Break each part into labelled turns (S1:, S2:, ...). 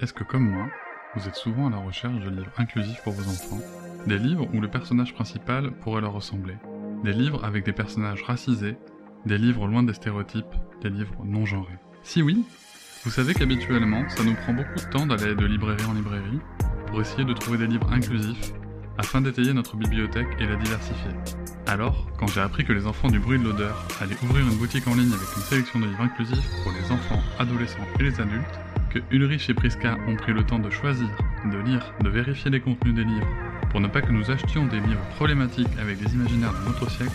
S1: Est-ce que comme moi, vous êtes souvent à la recherche de livres inclusifs pour vos enfants? Des livres où le personnage principal pourrait leur ressembler? Des livres avec des personnages racisés? Des livres loin des stéréotypes? Des livres non genrés? Si oui, vous savez qu'habituellement, ça nous prend beaucoup de temps d'aller de librairie en librairie pour essayer de trouver des livres inclusifs afin d'étayer notre bibliothèque et la diversifier. Alors, quand j'ai appris que les enfants du bruit de l'odeur allaient ouvrir une boutique en ligne avec une sélection de livres inclusifs pour les enfants, adolescents et les adultes, que Ulrich et Priska ont pris le temps de choisir, de lire, de vérifier les contenus des livres, pour ne pas que nous achetions des livres problématiques avec des imaginaires de notre siècle,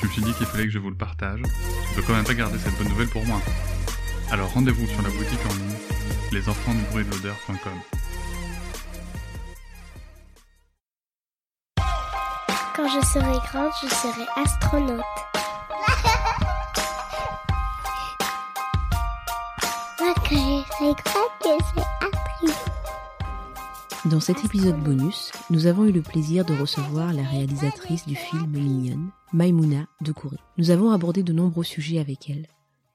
S1: je me suis dit qu'il fallait que je vous le partage. Je peux quand même pas garder cette bonne nouvelle pour moi. Alors rendez-vous sur la boutique en ligne lesenfantsdubruitdelodeur.com.
S2: Quand je serai grande, je serai astronaute.
S3: Dans cet épisode bonus, nous avons eu le plaisir de recevoir la réalisatrice du film Mignonne, Maimouna Doucouré. Nous avons abordé de nombreux sujets avec elle.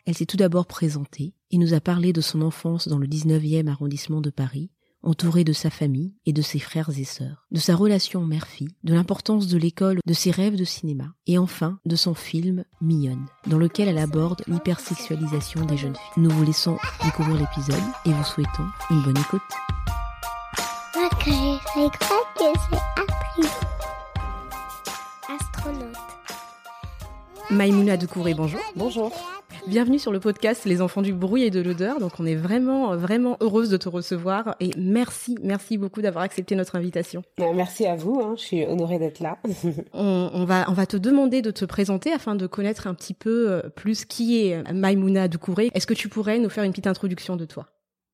S3: Elle s'est tout d'abord présentée et nous a parlé de son enfance dans le 19e arrondissement de Paris, entourée de sa famille et de ses frères et sœurs, de sa relation mère-fille, de l'importance de l'école, de ses rêves de cinéma, et enfin de son film Mignonne, dans lequel elle aborde l'hypersexualisation des jeunes filles. Nous vous laissons découvrir l'épisode et vous souhaitons une bonne écoute.
S2: Moi. Astronaute.
S3: Maïmouna Doucouré, bonjour.
S4: Bonjour.
S3: Bienvenue sur le podcast Les enfants du bruit et de l'odeur. Donc on est vraiment vraiment heureuse de te recevoir et merci merci beaucoup d'avoir accepté notre invitation.
S4: Euh, Merci à vous, hein, je suis honorée d'être là.
S3: On, on va on va te demander de te présenter afin de connaître un petit peu euh, plus qui est Maïmouna Doucouré. Est-ce que tu pourrais nous faire une petite introduction de toi?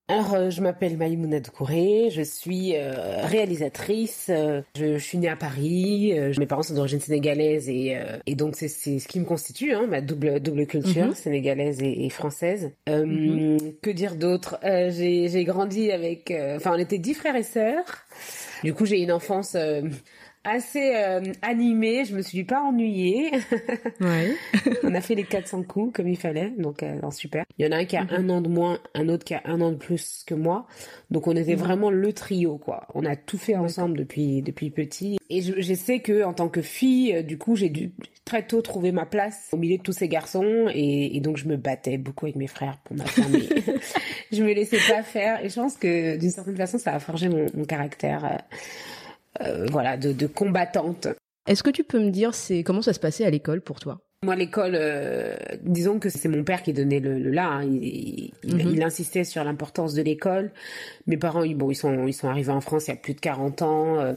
S4: Alors, euh, je m'appelle Maïmouna Doucouré, je suis euh, réalisatrice, euh, je, je suis née à Paris, euh, mes parents sont d'origine sénégalaise et, euh, et donc c'est c'est ce qui me constitue, hein, ma double, double culture
S3: Mhm.
S4: sénégalaise et, et française. Euh,
S3: Mhm.
S4: Que dire d'autre? Euh, J'ai j'ai grandi avec... euh, Enfin, on était dix frères et sœurs. Du coup, j'ai une enfance... assez euh, animée, je me suis pas ennuyée.
S3: Ouais.
S4: On a fait les 400 coups comme il fallait, donc euh, super. Il y en a un qui a un an de moins, un autre qui a un an de plus que moi. Donc on était vraiment le trio, quoi. On a tout fait ensemble depuis depuis petit. Et je, je sais que en tant que fille, euh, du coup, j'ai dû très tôt trouver ma place au milieu de tous ces garçons, et, et donc je me battais beaucoup avec mes frères pour m'affirmer. je me laissais pas faire, et je pense que d'une certaine façon, ça a forgé mon, mon caractère, euh, voilà, de, de combattante.
S3: Est-ce que tu peux me dire c'est comment ça se passait à l'école pour toi?
S4: Moi, l'école, euh, disons que c'est mon père qui donnait le, le là. hein. Il, il,
S3: Mhm.
S4: il insistait sur l'importance de l'école. Mes parents, ils, bon, ils sont, ils sont arrivés en France il y a plus de 40 ans. Euh,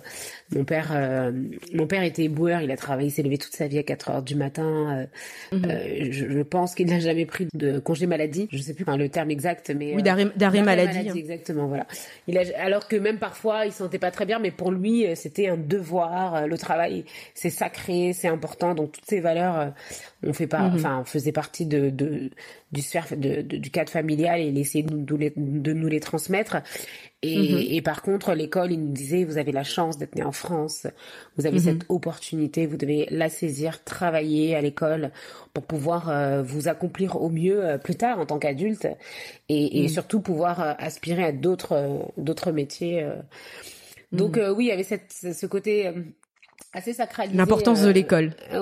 S4: mon père, euh, mon père était éboueur. Il a travaillé, il s'est levé toute sa vie à 4 heures du matin. Euh, euh, je, je pense qu'il n'a jamais pris de congé maladie. Je sais plus enfin, le terme exact, mais
S3: Oui,
S4: euh,
S3: d'arrêt d'arrêt maladie. hein.
S4: exactement, voilà. Il a, alors que même parfois, il se sentait pas très bien, mais pour lui, euh, c'était un devoir. euh, Le travail, c'est sacré, c'est important. Donc toutes ces valeurs, euh, on fait pas,
S3: Mhm.
S4: enfin, faisait partie de, de du sphère de, de- du cadre familial et il essayait de nous les, de nous les transmettre. Et,
S3: Mhm.
S4: et par contre, l'école, il nous disait, vous avez la chance d'être né en France, vous avez
S3: Mhm.
S4: cette opportunité, vous devez la saisir, travailler à l'école pour pouvoir euh, vous accomplir au mieux euh, plus tard en tant qu'adulte et, et surtout pouvoir euh, aspirer à d'autres d'autres métiers. Donc euh, oui, il y avait cette, ce côté assez sacralisé.
S3: L'importance de
S4: euh,
S3: l'école.
S4: Ouais,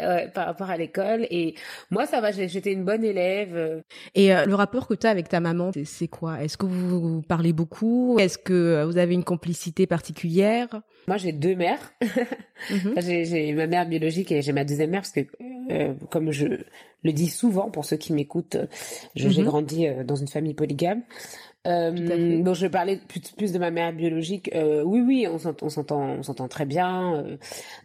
S4: ouais, par rapport à l'école. Et moi, ça va, j'étais une bonne élève. euh,
S3: Et euh, le rapport que tu as avec ta maman, c'est- quoi? Est-ce que vous, vous parlez beaucoup? Est-ce que vous avez une complicité particulière?
S4: Moi, j'ai deux mères.
S3: Mhm.
S4: Enfin, j'ai ma mère biologique et j'ai ma deuxième mère parce que, euh, comme je le dis souvent pour ceux qui m'écoutent, je- j'ai
S3: Mhm.
S4: grandi dans une famille polygame. Euh, donc je vais parler plus, plus de ma mère biologique. Euh, oui, oui, on s'entend, on s'entend, très bien. Euh,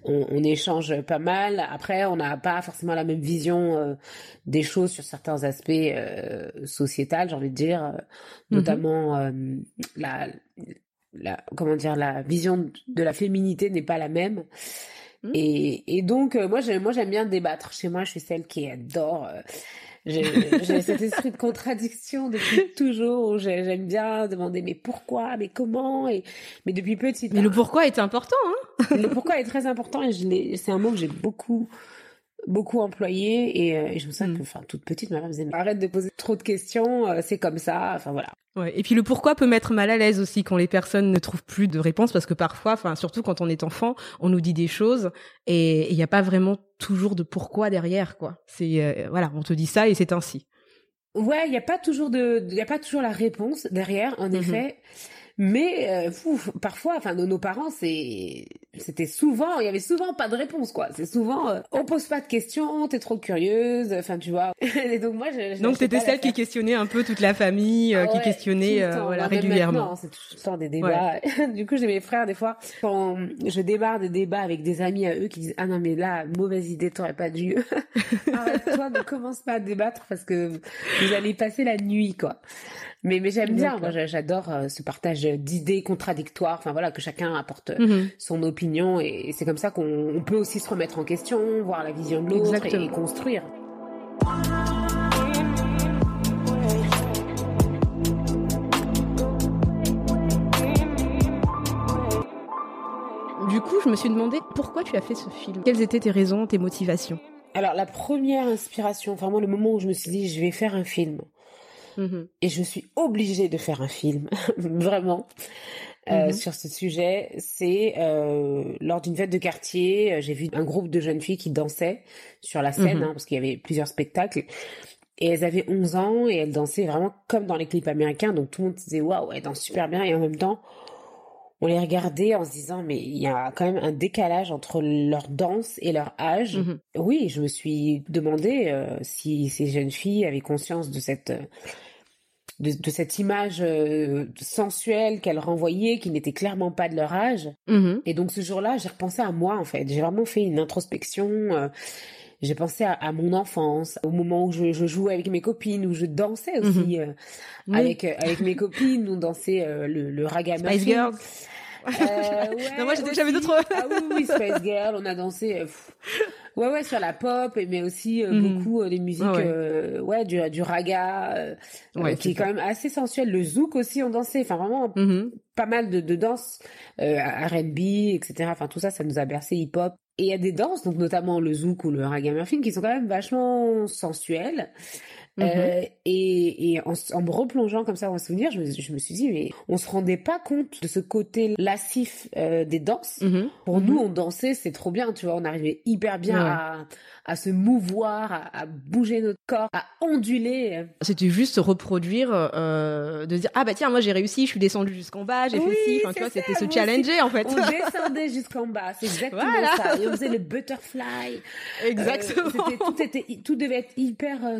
S4: on, on, échange pas mal. Après, on n'a pas forcément la même vision euh, des choses sur certains aspects sociétals, j'ai envie de dire, mm-hmm. notamment la, la, comment dire, la vision de la féminité n'est pas la même. Mm. Et, et donc, moi, moi, j'aime bien débattre. Chez moi, je suis celle qui adore j'ai cet esprit de contradiction depuis toujours j'aime bien demander mais pourquoi, mais comment et mais depuis petite.
S3: Mais le pourquoi est important. Hein
S4: le pourquoi est très important et je c'est un mot que j'ai beaucoup beaucoup employé et, euh, et je me sens mm. que enfin toute petite ma mère me disait arrête de poser trop de questions, euh, c'est comme ça. Enfin voilà.
S3: Ouais. Et puis le pourquoi peut mettre mal à l'aise aussi quand les personnes ne trouvent plus de réponse parce que parfois, enfin surtout quand on est enfant, on nous dit des choses et il n'y a pas vraiment toujours de pourquoi derrière quoi. C'est euh, voilà, on te dit ça et c'est ainsi.
S4: Ouais, il n'y a pas toujours de, il y a pas toujours la réponse derrière. En mm-hmm. effet, mais euh, parfois, enfin, nos, nos parents, c'est, c'était souvent, il y avait souvent pas de réponse, quoi. C'est souvent, euh, on pose pas de questions, t'es trop curieuse, enfin, tu vois. Et donc moi, je,
S3: je donc t'étais celle qui questionnait un peu toute la famille, euh, qui questionnait, euh, voilà, régulièrement.
S4: C'est tout le temps des débats. du coup, j'ai mes frères des fois quand je débarre des débats avec des amis à eux qui disent ah non mais là mauvaise idée, t'aurais pas dû. Arrête-toi, ne commence pas à débattre parce que vous allez passer la nuit, quoi. Mais, mais j'aime bien, moi j'adore euh, ce partage d'idées contradictoires, enfin voilà, que chacun apporte mhm. son opinion et, c'est comme ça qu'on peut aussi se remettre en question, voir la vision de l'autre et, construire.
S3: Du coup, je me suis demandé pourquoi tu as fait ce film. Quelles étaient tes raisons, tes motivations?
S4: Alors, la première inspiration, vraiment le moment où je me suis dit, je vais faire un film, Mm-hmm. Et je suis obligée de faire un film, vraiment, euh, mm-hmm. sur ce sujet. C'est euh, lors d'une fête de quartier, euh, j'ai vu un groupe de jeunes filles qui dansaient sur la scène, mm-hmm. hein, parce qu'il y avait plusieurs spectacles. Et elles avaient 11 ans et elles dansaient vraiment comme dans les clips américains. Donc tout le monde disait waouh, elles dansent super bien. Et en même temps, on les regardait en se disant mais il y a quand même un décalage entre leur danse et leur âge. Oui, je me suis demandé euh, si ces jeunes filles avaient conscience de cette de, cette image euh, sensuelle qu'elle renvoyait, qui n'était clairement pas de leur âge. Mm-hmm. Et donc ce jour-là, j'ai repensé à moi en fait. J'ai vraiment fait une introspection. Euh, j'ai pensé à, mon enfance, au moment où je, jouais avec mes copines, où je dansais aussi mm-hmm. euh, avec avec mes copines. On dansait le, le ragamuffin.
S3: Spice Girls. Euh, non, moi j'avais d'autres.
S4: ah oui, oui, Spice Girl, on a dansé. Ouais, ouais, sur la pop, mais aussi euh, mhm. beaucoup euh, des musiques, euh, ouais, du, du raga, qui est quand même assez sensuel. Le zouk aussi, on dansait. Enfin, vraiment, mhm. pas mal de, de danse, R&B, etc. Enfin, tout ça, ça nous a bercé hip-hop. Et il y a des danses, donc notamment le zouk ou le ragamuffin, qui sont quand même vachement sensuelles. Euh, mhm. et, et en, en, me replongeant comme ça en souvenir, je me, je me, suis dit, mais on se rendait pas compte de ce côté lassif euh, des danses. Mhm. Pour nous, on dansait, c'est trop bien, tu vois, on arrivait hyper bien à, à se mouvoir, à, à, bouger notre corps, à onduler.
S3: C'était juste reproduire, euh, de dire ah bah tiens moi j'ai réussi, je suis descendu jusqu'en bas, j'ai fait ci, enfin tu vois c'était se challenger en fait.
S4: On descendait jusqu'en bas, c'est exactement ça. Et on faisait le butterfly.
S3: Exactement.
S4: Euh, tout était, tout devait être hyper euh,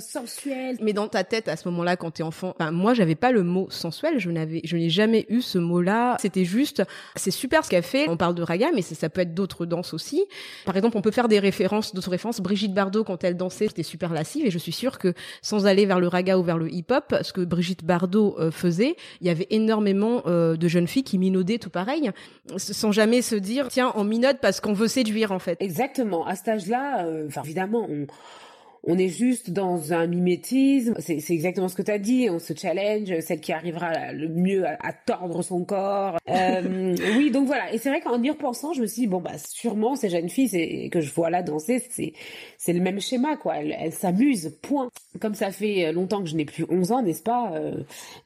S4: sensuel.
S3: Mais dans ta tête à ce moment-là quand t'es enfant, ben, moi j'avais pas le mot sensuel, je n'avais, je n'ai jamais eu ce mot-là. C'était juste, c'est super ce qu'elle fait. On parle de raga, mais ça, ça peut être d'autres danses aussi. Par exemple, on peut faire des références, d'autres références. Brigitte Bardot, quand elle dansait, c'était super lascive et je suis sûre que sans aller vers le raga ou vers le hip-hop, ce que Brigitte Bardot euh, faisait, il y avait énormément euh, de jeunes filles qui minaudaient tout pareil, sans jamais se dire, tiens, on minode parce qu'on veut séduire en fait.
S4: Exactement. À cet âge-là, euh, évidemment, on on est juste dans un mimétisme. C'est, exactement ce que tu as dit. On se challenge, celle qui arrivera le mieux à, tordre son corps. Euh, oui, donc voilà. Et c'est vrai qu'en y repensant, je me suis dit, bon, bah, sûrement, ces jeunes filles que je vois là danser, c'est, c'est le même schéma, quoi. Elles, s'amusent, point. Comme ça fait longtemps que je n'ai plus 11 ans, n'est-ce pas euh,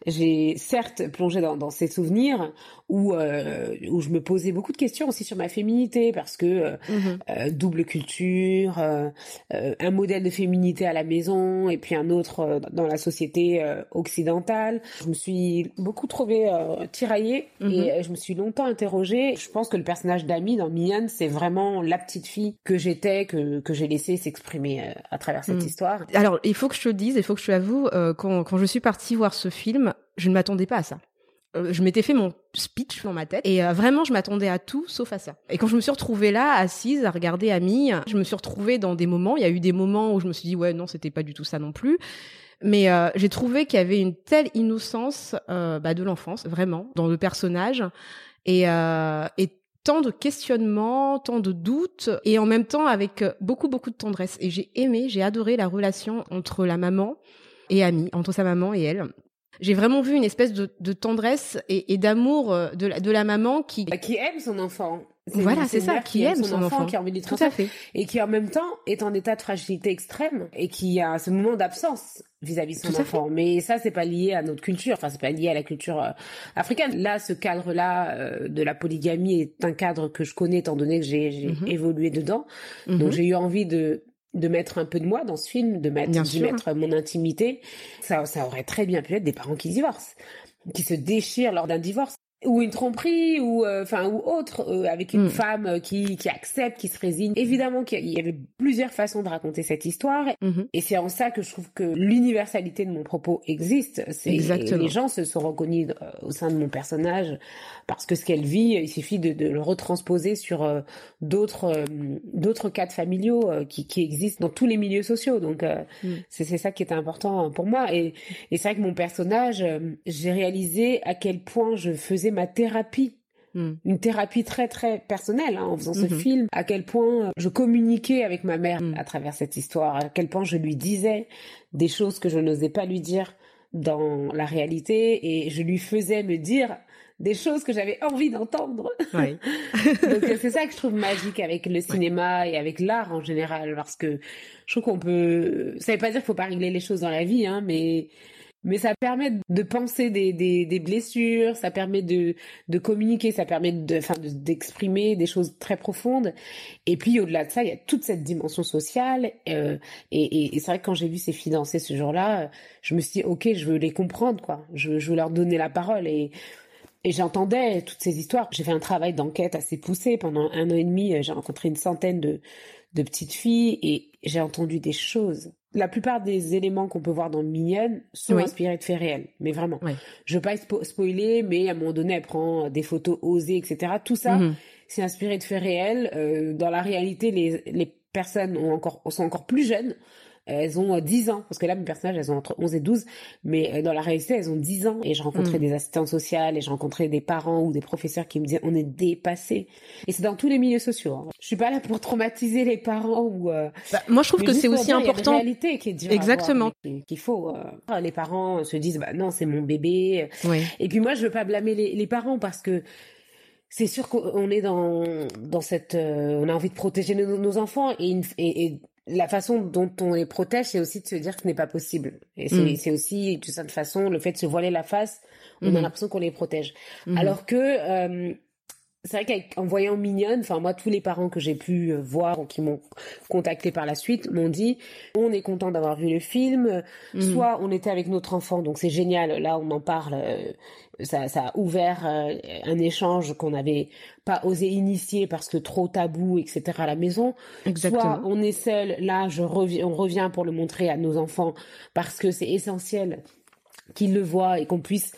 S4: J'ai certes plongé dans, dans ces souvenirs où, euh, où je me posais beaucoup de questions aussi sur ma féminité, parce que mm-hmm. double culture, un modèle de féminité féminité à la maison et puis un autre euh, dans la société euh, occidentale. Je me suis beaucoup trouvée euh, tiraillée
S3: Mhm.
S4: et je me suis longtemps interrogée. Je pense que le personnage d'Amy dans Mignonne, c'est vraiment la petite fille que j'étais, que, que j'ai laissé s'exprimer à travers cette
S3: Mhm.
S4: histoire.
S3: Alors, il faut que je te dise, il faut que je te avoue, euh, quand, quand je suis partie voir ce film, je ne m'attendais pas à ça. Euh, je m'étais fait mon speech dans ma tête et euh, vraiment je m'attendais à tout sauf à ça. Et quand je me suis retrouvée là assise à regarder Ami, je me suis retrouvée dans des moments, il y a eu des moments où je me suis dit ouais non c'était pas du tout ça non plus. Mais euh, j'ai trouvé qu'il y avait une telle innocence euh, bah, de l'enfance, vraiment, dans le personnage, et, euh, et tant de questionnements, tant de doutes, et en même temps avec beaucoup, beaucoup de tendresse. Et j'ai aimé, j'ai adoré la relation entre la maman et Amy, entre sa maman et elle. J'ai vraiment vu une espèce de, de tendresse et, et d'amour euh, de la, de la maman qui...
S4: Bah, Qui aime son enfant.
S3: Voilà, c'est ça, qui aime son enfant.
S4: qui a envie de
S3: Tout à fait.
S4: et qui en même temps est en état de fragilité extrême et qui a ce moment d'absence vis-à-vis de son
S3: Tout
S4: enfant. Mais ça, c'est pas lié à notre culture. Enfin, c'est pas lié à la culture euh, africaine. Là, ce cadre-là euh, de la polygamie est un cadre que je connais étant donné que j'ai
S3: Mhm.
S4: évolué dedans.
S3: Mhm.
S4: Donc, j'ai eu envie de de mettre un peu de moi dans ce film, de mettre, d'y mettre mon intimité. Ça, ça aurait très bien pu être des parents qui divorcent, qui se déchirent lors d'un divorce ou une tromperie ou euh, enfin ou autre euh, avec une
S3: Mm.
S4: femme euh, qui qui accepte qui se résigne évidemment qu'il y avait plusieurs façons de raconter cette histoire
S3: Mhm.
S4: et c'est en ça que je trouve que l'universalité de mon propos existe c'est
S3: Exactement.
S4: les gens se sont reconnus euh, au sein de mon personnage parce que ce qu'elle vit il suffit de, de le retransposer sur d'autres d'autres cadres familiaux qui qui existent dans tous les milieux sociaux donc euh,
S3: Mm.
S4: c'est c'est ça qui est important pour moi et et c'est vrai que mon personnage j'ai réalisé à quel point je faisais ma thérapie
S3: Mm.
S4: une thérapie très très personnelle hein, en faisant ce
S3: Mhm.
S4: film, à quel point je communiquais avec ma mère
S3: Mm.
S4: à travers cette histoire, à quel point je lui disais des choses que je n'osais pas lui dire dans la réalité et je lui faisais me dire des choses que j'avais envie d'entendre. Donc euh, c'est ça que je trouve magique avec le cinéma et avec l'art en général parce que je trouve qu'on peut ça veut pas dire qu'il faut pas régler les choses dans la vie hein mais mais ça permet de penser des, des, des blessures, ça permet de, de communiquer, ça permet de, enfin, de- d'exprimer des choses très profondes. Et puis au-delà de ça, il y a toute cette dimension sociale. euh, et et, et c'est vrai que quand j'ai vu ces filles danser ce jour-là, je me suis dit, ok, je veux les comprendre, quoi. Je, je veux leur donner la parole. Et, et j'entendais toutes ces histoires. J'ai fait un travail d'enquête assez poussé pendant un an et demi. J'ai rencontré une centaine de, de petites filles et j'ai entendu des choses. La plupart des éléments qu'on peut voir dans Mignonne sont
S3: Oui.
S4: inspirés de faits réels, mais vraiment.
S3: Oui.
S4: Je veux pas spo- spoiler, mais à un moment donné, elle prend des photos osées, etc. Tout ça,
S3: Mhm.
S4: c'est inspiré de faits réels. Euh, dans la réalité, les, les personnes ont encore, sont encore plus jeunes. Euh, Elles ont euh, 10 ans, parce que là, mes personnages, elles ont entre 11 et 12, mais euh, dans la réalité, elles ont 10 ans. Et je rencontrais
S3: Mm.
S4: des assistantes sociales, et je rencontrais des parents ou des professeurs qui me disaient, on est dépassés. Et c'est dans tous les milieux sociaux. hein. Je suis pas là pour traumatiser les parents ou... euh,
S3: Bah, moi, je trouve
S4: mais
S3: que c'est aussi
S4: dire, il y a une
S3: important.
S4: réalité qui est dure
S3: Exactement.
S4: qu'il- faut. euh, les parents se disent, bah non, c'est mon bébé. Et puis moi, je veux pas blâmer les, les parents parce que c'est sûr qu'on est dans dans cette, euh, on a envie de protéger nos, nos enfants et, une- et, et la façon dont on les protège, c'est aussi de se dire que ce n'est pas possible. Et c'est
S3: Mm.
S4: aussi de cette façon le fait de se voiler la face, on a l'impression qu'on les protège.
S3: Mhm.
S4: Alors que euh, c'est vrai qu'en voyant Mignonne, enfin moi tous les parents que j'ai pu euh, voir ou qui m'ont contacté par la suite m'ont dit on est content d'avoir vu le film,
S3: Mhm.
S4: soit on était avec notre enfant donc c'est génial. Là on en parle, euh, ça, ça a ouvert euh, un échange qu'on n'avait pas osé initier parce que trop tabou etc à la maison, soit on est seul. Là je reviens on revient pour le montrer à nos enfants parce que c'est essentiel qu'ils le voient et qu'on puisse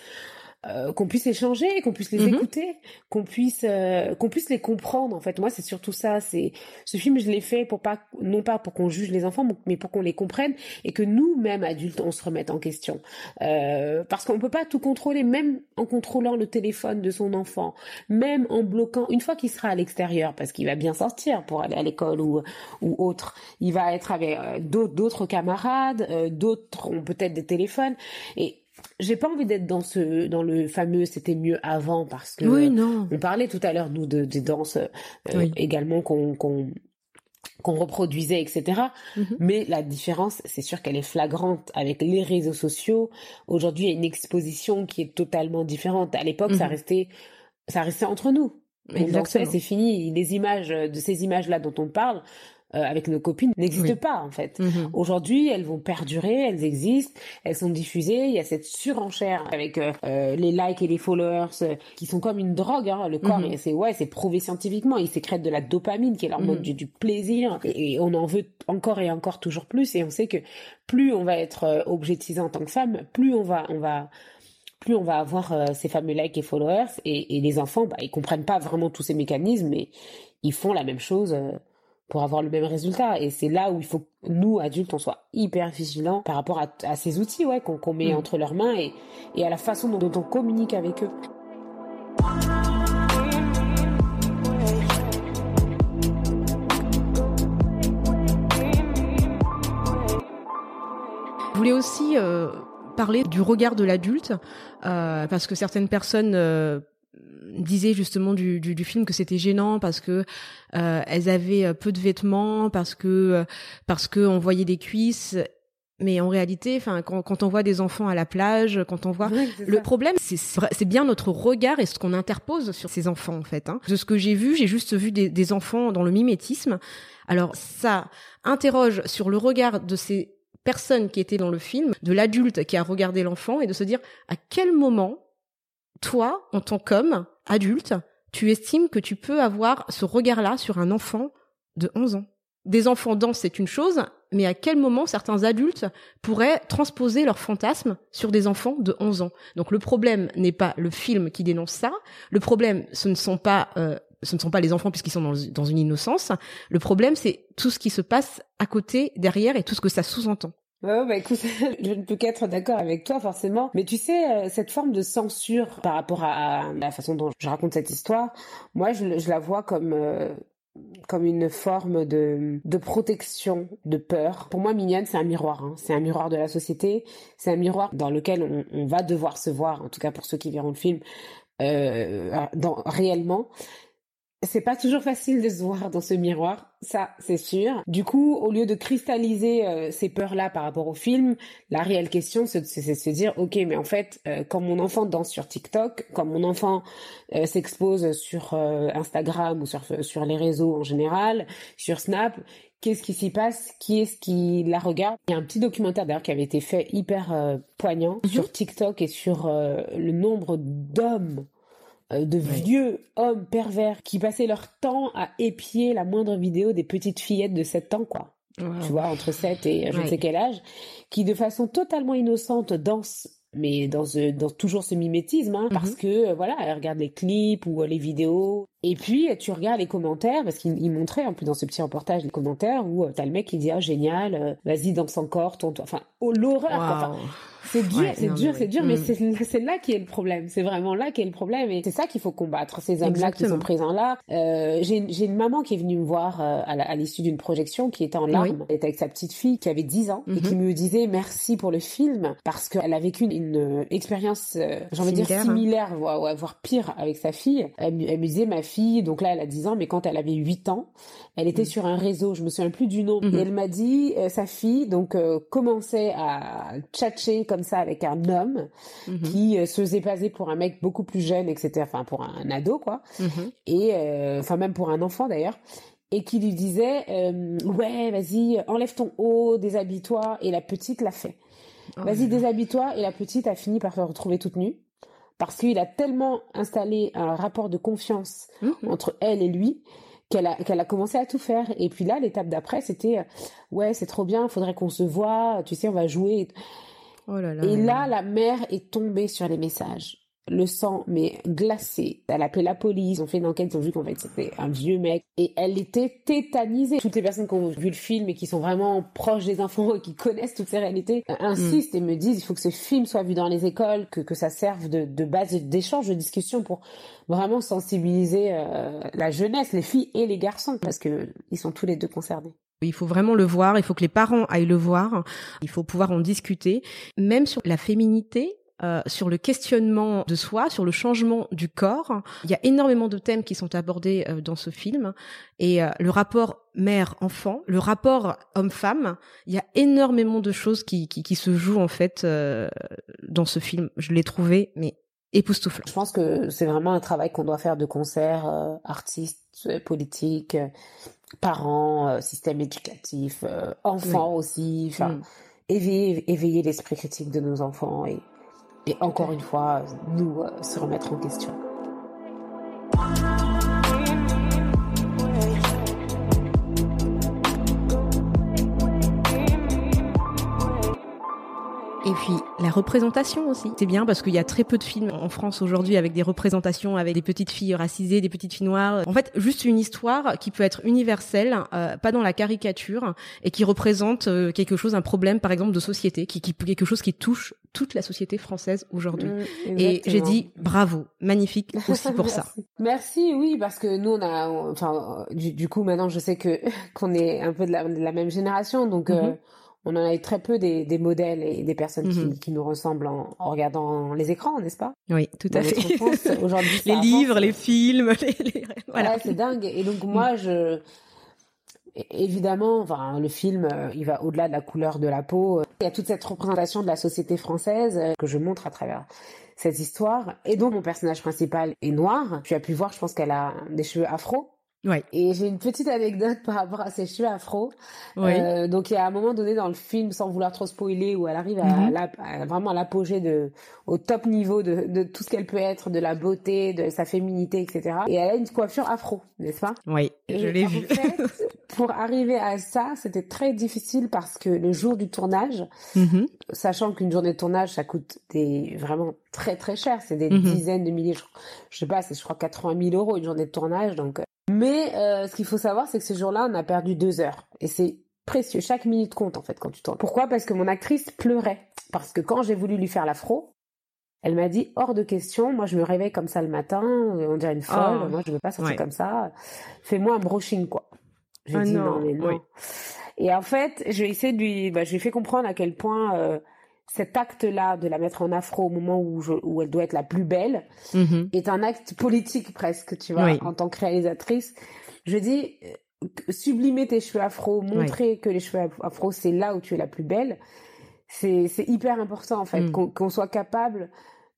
S4: euh, qu'on puisse échanger, qu'on puisse les
S3: Mhm.
S4: écouter, qu'on puisse euh, qu'on puisse les comprendre. En fait, moi, c'est surtout ça. C'est ce film, je l'ai fait pour pas non pas pour qu'on juge les enfants, mais pour qu'on les comprenne et que nous, mêmes adultes, on se remette en question. Euh, parce qu'on peut pas tout contrôler, même en contrôlant le téléphone de son enfant, même en bloquant. Une fois qu'il sera à l'extérieur, parce qu'il va bien sortir pour aller à l'école ou ou autre, il va être avec euh, d'autres d'autres camarades, euh, d'autres ont peut-être des téléphones et j'ai pas envie d'être dans ce dans le fameux c'était mieux avant parce que
S3: Oui, non.
S4: on parlait tout à l'heure nous de des danses euh,
S3: Oui.
S4: également qu'on qu'on qu'on reproduisait etc
S3: Mhm.
S4: mais la différence c'est sûr qu'elle est flagrante avec les réseaux sociaux aujourd'hui il y a une exposition qui est totalement différente à l'époque ça
S3: Mhm.
S4: restait ça restait entre nous on dansait
S3: Exactement.
S4: c'est fini les images de ces images là dont on parle euh, avec nos copines n'existent pas en fait.
S3: Mhm.
S4: Aujourd'hui, elles vont perdurer, elles existent, elles sont diffusées. Il y a cette surenchère avec euh, euh, les likes et les followers euh, qui sont comme une drogue. Hein. Le corps,
S3: Mhm.
S4: et c'est ouais, c'est prouvé scientifiquement. Ils sécrètent de la dopamine, qui est l'hormone
S3: Mhm.
S4: du, du plaisir, et, et on en veut encore et encore toujours plus. Et on sait que plus on va être euh, objetisé en tant que femme, plus on va on va plus on va avoir euh, ces fameux likes et followers et, et les enfants bah ils comprennent pas vraiment tous ces mécanismes mais ils font la même chose euh, pour avoir le même résultat et c'est là où il faut que nous adultes on soit hyper vigilants par rapport à, à ces outils ouais qu'on met
S3: Mm.
S4: entre leurs mains et, et à la façon dont, dont on communique avec eux
S3: Je voulais aussi euh, parler du regard de l'adulte, euh, parce que certaines personnes euh, disaient justement du, du, du film que c'était gênant parce que euh, elles avaient euh, peu de vêtements, parce que euh, parce que on voyait des cuisses. Mais en réalité, enfin, quand, quand on voit des enfants à la plage, quand on voit
S4: c'est
S3: le
S4: ça.
S3: problème, c'est- c'est bien notre regard et ce qu'on interpose sur ces enfants, en fait. Hein. De ce que j'ai vu, j'ai juste vu des, des enfants dans le mimétisme. Alors, ça interroge sur le regard de ces personnes qui étaient dans le film, de l'adulte qui a regardé l'enfant et de se dire à quel moment, toi, en tant qu'homme, adulte, tu estimes que tu peux avoir ce regard-là sur un enfant de 11 ans? Des enfants dansent, c'est une chose, mais à quel moment certains adultes pourraient transposer leurs fantasmes sur des enfants de 11 ans? Donc le problème n'est pas le film qui dénonce ça, le problème ce ne sont pas euh, ce ne sont pas les enfants puisqu'ils sont dans, dans une innocence, le problème c'est tout ce qui se passe à côté, derrière et tout ce que ça sous-entend.
S4: Ouais, bah écoute, je ne peux qu'être d'accord avec toi forcément. Mais tu sais, euh, cette forme de censure par rapport à, la façon dont je raconte cette histoire, moi je, la vois comme euh, comme une forme de, de protection, de peur. Pour moi, Mignonne, c'est un miroir. Hein. C'est un miroir de la société. C'est un miroir dans lequel on, va devoir se voir, en tout cas pour ceux qui verront le film, euh, réellement. C'est pas toujours facile de se voir dans ce miroir, ça c'est sûr. Du coup, au lieu de cristalliser euh, ces peurs-là par rapport au film, la réelle question c'est de se dire, ok, mais en fait, euh, quand mon enfant danse sur TikTok, quand mon enfant euh, s'expose sur euh, Instagram ou sur sur les réseaux en général, sur Snap, qu'est-ce qui s'y passe? Qui est-ce qui la regarde? Il y a un petit documentaire d'ailleurs qui avait été fait hyper euh, poignant sur TikTok et sur euh, le nombre d'hommes de
S3: Ouais.
S4: vieux hommes pervers qui passaient leur temps à épier la moindre vidéo des petites fillettes de 7 ans, quoi. Tu vois, entre 7 et euh, je ne sais quel âge, qui de façon totalement innocente dansent, mais dans, ce- dans toujours ce mimétisme, hein, parce que, euh, voilà, elles regardent les clips ou euh, les vidéos. Et puis, euh, tu regardes les commentaires, parce qu'il il montrait, en plus, dans ce petit reportage, les commentaires où euh, t'as le mec qui dit, ah, génial, euh, vas-y, danse encore, ton, enfin, oh, l'horreur. Enfin. C'est dur,
S3: Ouais,
S4: c'est dur, c'est
S3: oui.
S4: dur, mais
S3: Mm.
S4: c'est là qui est le problème. C'est vraiment là qui est le problème, et c'est ça qu'il faut combattre. Ces hommes-là qui sont présents là. Euh, J'ai une maman qui est venue me voir euh, à l'issue d'une projection, qui était en larmes, elle était avec sa petite fille qui avait 10 ans et
S3: Mhm.
S4: qui me disait merci pour le film parce qu'elle a vécu une, une, euh, expérience, euh, j'ai envie de dire
S3: Similaire, hein.
S4: voire, pire avec sa fille. Elle, elle me disait ma fille, donc là elle a 10 ans, mais quand elle avait 8 ans, elle était sur un réseau, je me souviens plus du nom,
S3: Mhm.
S4: et elle m'a dit euh, sa fille donc commençait à tchatcher comme ça avec un homme
S3: Mhm.
S4: qui euh, se faisait passer pour un mec beaucoup plus jeune, etc. Enfin pour un, ado quoi,
S3: Mhm.
S4: et euh, enfin même pour un enfant d'ailleurs. Et qui lui disait euh, ouais vas-y enlève ton haut déshabille-toi et la petite l'a fait
S3: Oh
S4: vas-y déshabille-toi et la petite a fini par se retrouver toute nue parce qu'il a tellement installé un rapport de confiance
S3: Mhm.
S4: entre elle et lui qu'elle a, qu'elle a commencé à tout faire. Et puis là, l'étape d'après, c'était ouais, c'est trop bien, faudrait qu'on se voit, tu sais, on va jouer.
S3: Oh là là.
S4: Et là, la mère est tombée sur les messages. Le sang, mais glacé. Elle a appelé la police, ils ont fait une enquête, ils ont vu qu'en fait c'était un vieux mec. Et elle était tétanisée. Toutes les personnes qui ont vu le film et qui sont vraiment proches des enfants et qui connaissent toutes ces réalités euh, insistent et me disent il faut que ce film soit vu dans les écoles, que, que ça serve de, de base d'échange, de discussion pour vraiment sensibiliser euh, la jeunesse, les filles et les garçons, parce que ils sont tous les deux concernés.
S3: Il faut vraiment le voir, il faut que les parents aillent le voir, il faut pouvoir en discuter, même sur la féminité. euh, sur le questionnement de soi, sur le changement du corps. Il y a énormément de thèmes qui sont abordés euh, dans ce film. Et euh, le rapport mère-enfant, le rapport homme-femme, il y a énormément de choses qui, qui, qui se jouent en fait euh, dans ce film. Je l'ai trouvé, mais époustouflant.
S4: Je pense que c'est vraiment un travail qu'on doit faire de concert, euh, artistes, euh, politiques, parents, système éducatif, enfants aussi, enfin, éveiller, éveiller l'esprit critique de nos enfants et, et encore une fois, nous se remettre en question.
S3: Et puis la représentation aussi. C'est bien parce qu'il y a très peu de films en France aujourd'hui avec des représentations avec des petites filles racisées, des petites filles noires. En fait, juste une histoire qui peut être universelle, euh, pas dans la caricature, et qui représente euh, quelque chose, un problème par exemple de société, qui, qui quelque chose qui touche toute la société française aujourd'hui. Mmh, et j'ai dit bravo, magnifique aussi pour ça.
S4: Merci, oui, parce que nous on a, enfin, du, coup maintenant je sais que qu'on est un peu de la, même génération, donc. Euh, mmh on en a eu très peu des, des modèles et des personnes qui, mhm. qui, nous ressemblent en, en, regardant les écrans, n'est-ce pas?
S3: Oui, tout à fait.
S4: Aujourd'hui,
S3: les livres, les films, les,
S4: voilà, c'est dingue. Et donc moi, je évidemment, enfin, le film, euh, il va au-delà de la couleur de la peau. Il y a toute cette représentation de la société française euh, que je montre à travers cette histoire. Et donc mon personnage principal est noir. Tu as pu voir, je pense qu'elle a des cheveux afro.
S3: Ouais.
S4: Et j'ai une petite anecdote par rapport à ses cheveux afro. Euh, donc il y a un moment donné dans le film, sans vouloir trop spoiler, où elle arrive à, mhm. vraiment à l'apogée de, au top niveau de, de tout ce qu'elle peut être, de la beauté, de sa féminité, etc. Et elle a une coiffure afro, n'est-ce pas?
S3: Oui, je l'ai vu.
S4: pour arriver à ça, c'était très difficile parce que le jour du tournage, mhm. sachant qu'une journée de tournage, ça coûte des vraiment très très cher, c'est des mhm. dizaines de milliers, je, je sais pas, c'est je crois 80 000 euros une journée de tournage, donc mais euh, ce qu'il faut savoir, c'est que ce jour-là, on a perdu deux heures. Et c'est précieux. Chaque minute compte, en fait, quand tu tournes. Pourquoi? Parce que mon actrice pleurait. Parce que quand j'ai voulu lui faire l'afro, elle m'a dit hors de question. Moi, je me réveille comme ça le matin. On dirait une folle. Oh. Moi, je veux pas sortir comme ça. Fais-moi un brushing, quoi. J'ai ah dit non, mais non. Et en fait, je vais essayer de lui, bah, je lui ai fait comprendre à quel point euh, cet acte-là de la mettre en afro au moment où, où elle doit être la plus belle mm-hmm. est un acte politique presque, tu vois, en tant que réalisatrice. Je dis, euh, sublimer tes cheveux afro, montrer que les cheveux afro, c'est là où tu es la plus belle, c'est hyper important en fait, mm. qu'on soit capable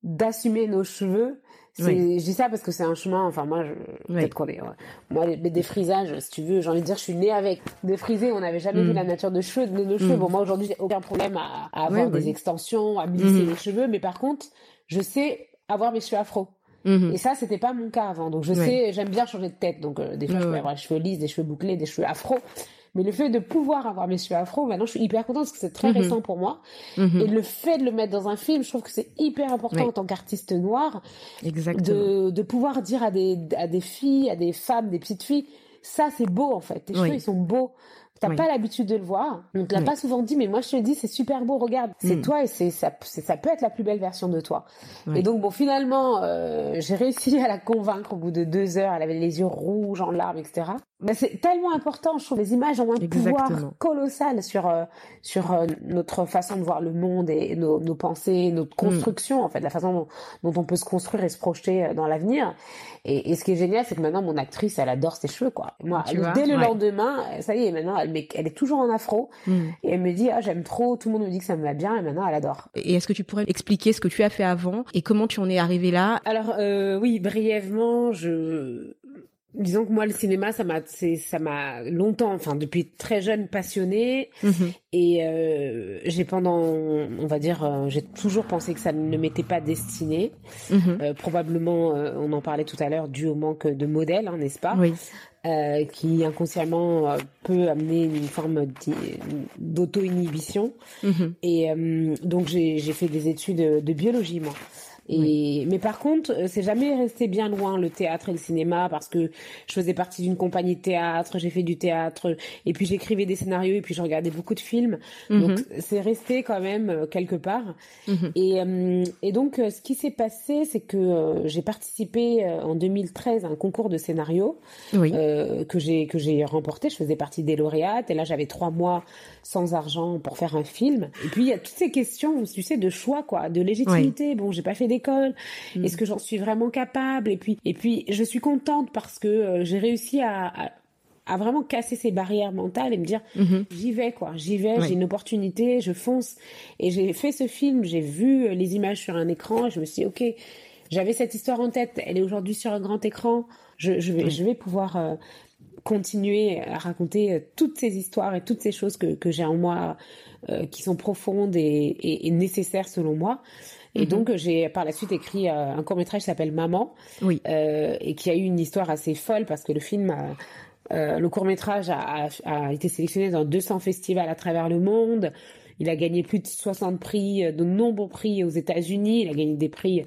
S4: d'assumer nos cheveux je dis ça parce que c'est un chemin. Enfin, moi, je, peut-être qu'on est. Moi, les défrisages, si tu veux, j'ai envie de dire, je suis née avec défrisé. On n'avait jamais vu mm. la nature de cheveux, de nos cheveux. Mm. Bon, moi aujourd'hui, j'ai aucun problème à, avoir des extensions, à lisser mm. les cheveux, mais par contre, je sais avoir mes cheveux afro. Mm-hmm. Et ça, c'était pas mon cas avant. Donc, je sais, j'aime bien changer de tête. Donc, euh, des fois, je peux avoir les cheveux lisses, des cheveux bouclés, des cheveux afro. Mais le fait de pouvoir avoir mes cheveux afro, maintenant je suis hyper contente parce que c'est très mhm. récent pour moi. Mhm. Et le fait de le mettre dans un film, je trouve que c'est hyper important en tant qu'artiste noir. De, de pouvoir dire à des, à des filles, à des femmes, des petites filles, ça c'est beau en fait. Tes cheveux ils sont beaux. T'as pas l'habitude de le voir. On te l'a pas souvent dit, mais moi je te le dis, c'est super beau. Regarde, c'est mm. toi et c'est ça, ça peut être la plus belle version de toi. Et donc bon, finalement, euh, j'ai réussi à la convaincre au bout de deux heures. Elle avait les yeux rouges en larmes, etc. Mais c'est tellement important. Je trouve les images ont un pouvoir colossal sur euh, sur euh, notre façon de voir le monde et nos, nos pensées, notre mm. construction en fait, la façon dont, dont, on peut se construire et se projeter dans l'avenir. Et, et, ce qui est génial, c'est que maintenant mon actrice, elle adore ses cheveux quoi. Moi, dès le lendemain, ça y est, maintenant elle est toujours en afro. Hmm. Et elle me dit, ah, j'aime trop, tout le monde me dit que ça me va bien, et maintenant elle adore.
S3: Et est-ce que tu pourrais expliquer ce que tu as fait avant et comment tu en es arrivé là?
S4: Alors, euh, oui, brièvement, je, disons que moi le cinéma ça m'a ça m'a longtemps enfin depuis très jeune passionné mhm. et euh, j'ai pendant on va dire euh, j'ai toujours pensé que ça ne m'était pas destiné mhm. euh, probablement on en parlait tout à l'heure dû au manque de modèles hein, n'est-ce pas?
S3: Oui.
S4: qui inconsciemment peut amener une forme d'auto-inhibition mhm. et donc j'ai fait des études de biologie moi et mais par contre, euh, c'est jamais resté bien loin le théâtre et le cinéma parce que je faisais partie d'une compagnie de théâtre, j'ai fait du théâtre et puis j'écrivais des scénarios et puis je regardais beaucoup de films. Mhm. Donc c'est resté quand même euh, quelque part. Mhm. Et euh, et donc ce qui s'est passé, c'est que j'ai participé en 2013 à un concours de scénario que j'ai que j'ai remporté. Je faisais partie des lauréates et là j'avais trois mois sans argent pour faire un film. Et puis il y a toutes ces questions, tu sais, de choix quoi, de légitimité. Bon, j'ai pas fait d'école. Mm. Est-ce que j'en suis vraiment capable Et puis et puis je suis contente parce que euh, j'ai réussi à, à, vraiment casser ces barrières mentales et me dire mm-hmm. j'y vais quoi, j'y vais, j'ai une opportunité, je fonce. Et j'ai fait ce film, j'ai vu euh, les images sur un écran, et je me suis dit ok, j'avais cette histoire en tête, elle est aujourd'hui sur un grand écran, je, je vais je vais pouvoir euh, continuer à raconter toutes ces histoires et toutes ces choses que, que j'ai en moi qui sont profondes et, et, nécessaires selon moi. Et mhm. donc j'ai par la suite écrit un court métrage qui s'appelle Maman,
S3: oui.
S4: et qui a eu une histoire assez folle parce que le film a, euh, le court métrage a, a, été sélectionné dans 200 festivals à travers le monde. Il a gagné plus de 60 prix, euh, de nombreux prix aux États-Unis. Il a gagné des prix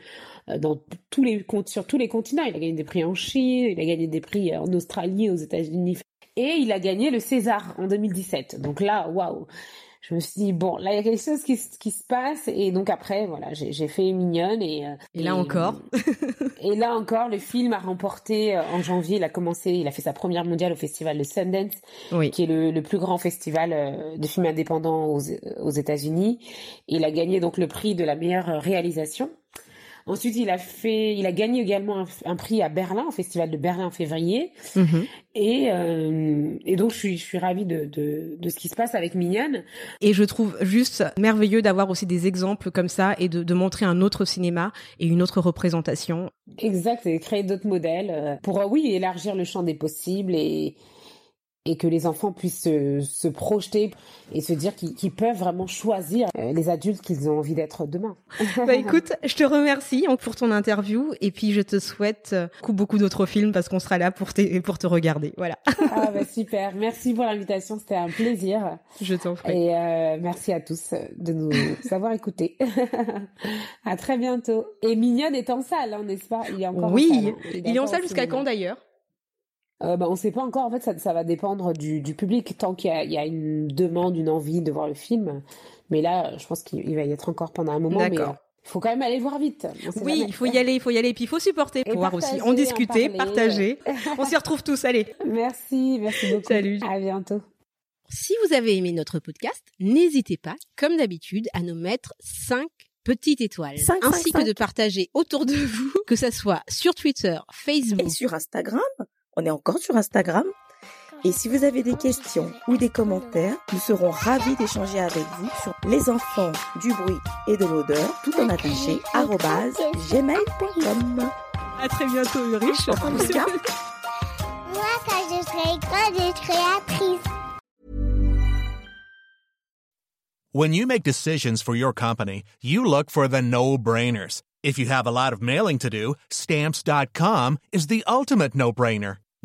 S4: euh, dans tous les sur tous les continents. Il a gagné des prix en Chine, il a gagné des prix en Australie, aux États-Unis, et il a gagné le César en 2017. Donc là, waouh je me suis dit bon là il y a quelque chose qui, qui se passe. Et donc après voilà j'ai fait mignonne et,
S3: euh, et là encore.
S4: et là encore le film a remporté euh, en janvier il a commencé il a fait sa première mondiale au festival de Sundance qui est le, le, plus grand festival euh, de films indépendants aux, aux États-Unis. Il a gagné donc le prix de la meilleure réalisation Ensuite, il a fait, il a gagné également un, prix à Berlin, au Festival de Berlin en février. Mhm. Et, euh, et donc, je suis, je suis ravie de, de, de, ce qui se passe avec Mignonne.
S3: Et je trouve juste merveilleux d'avoir aussi des exemples comme ça et de, de montrer un autre cinéma et une autre représentation.
S4: Exact, et créer d'autres modèles euh, pour, euh, oui, élargir le champ des possibles et, et que les enfants puissent se, projeter et se dire qu'ils peuvent vraiment choisir euh, les adultes qu'ils ont envie d'être demain.
S3: Bah écoute, je te remercie pour ton interview et puis je te souhaite euh, beaucoup, beaucoup d'autres films parce qu'on sera là pour te, pour te regarder. Voilà.
S4: Ah bah super, merci pour l'invitation, c'était un plaisir.
S3: Je t'en prie.
S4: Et euh, merci à tous de nous avoir écoutés. à très bientôt. Et Mignonne est en salle, hein, n'est-ce pas?
S3: Il est encore oui, en salle. Hein. il, est en salle jusqu'à quand d'ailleurs?
S4: Euh, bah, on ne sait pas encore. En fait, ça, ça va dépendre du, du public. Tant qu'il y, y, a une demande, une envie de voir le film. Mais là, je pense qu'il va y être encore pendant un moment. Euh, il faut quand même aller voir vite.
S3: Oui, il faut y aller, il faut y aller, puis il faut supporter, pour voir aussi, en discuter, partager. on s'y retrouve tous, allez.
S4: Merci, merci beaucoup.
S3: Salut.
S4: À bientôt.
S3: Si vous avez aimé notre podcast, n'hésitez pas, comme d'habitude, à nous mettre 5 petites étoiles, ainsi que de partager autour de vous, que ça soit sur Twitter, Facebook
S5: et sur Instagram on est encore sur Instagram. Et si vous avez des questions ou des commentaires, nous serons ravis d'échanger avec vous sur les enfants du bruit et de l'odeur, tout en attaché, gmail.com.
S3: À très bientôt, Ulrich.
S2: Moi, quand je serai grande, je.
S6: When you make decisions for your company, you look for the no-brainers. If you have a lot of mailing to do, stamps.com is the ultimate no-brainer.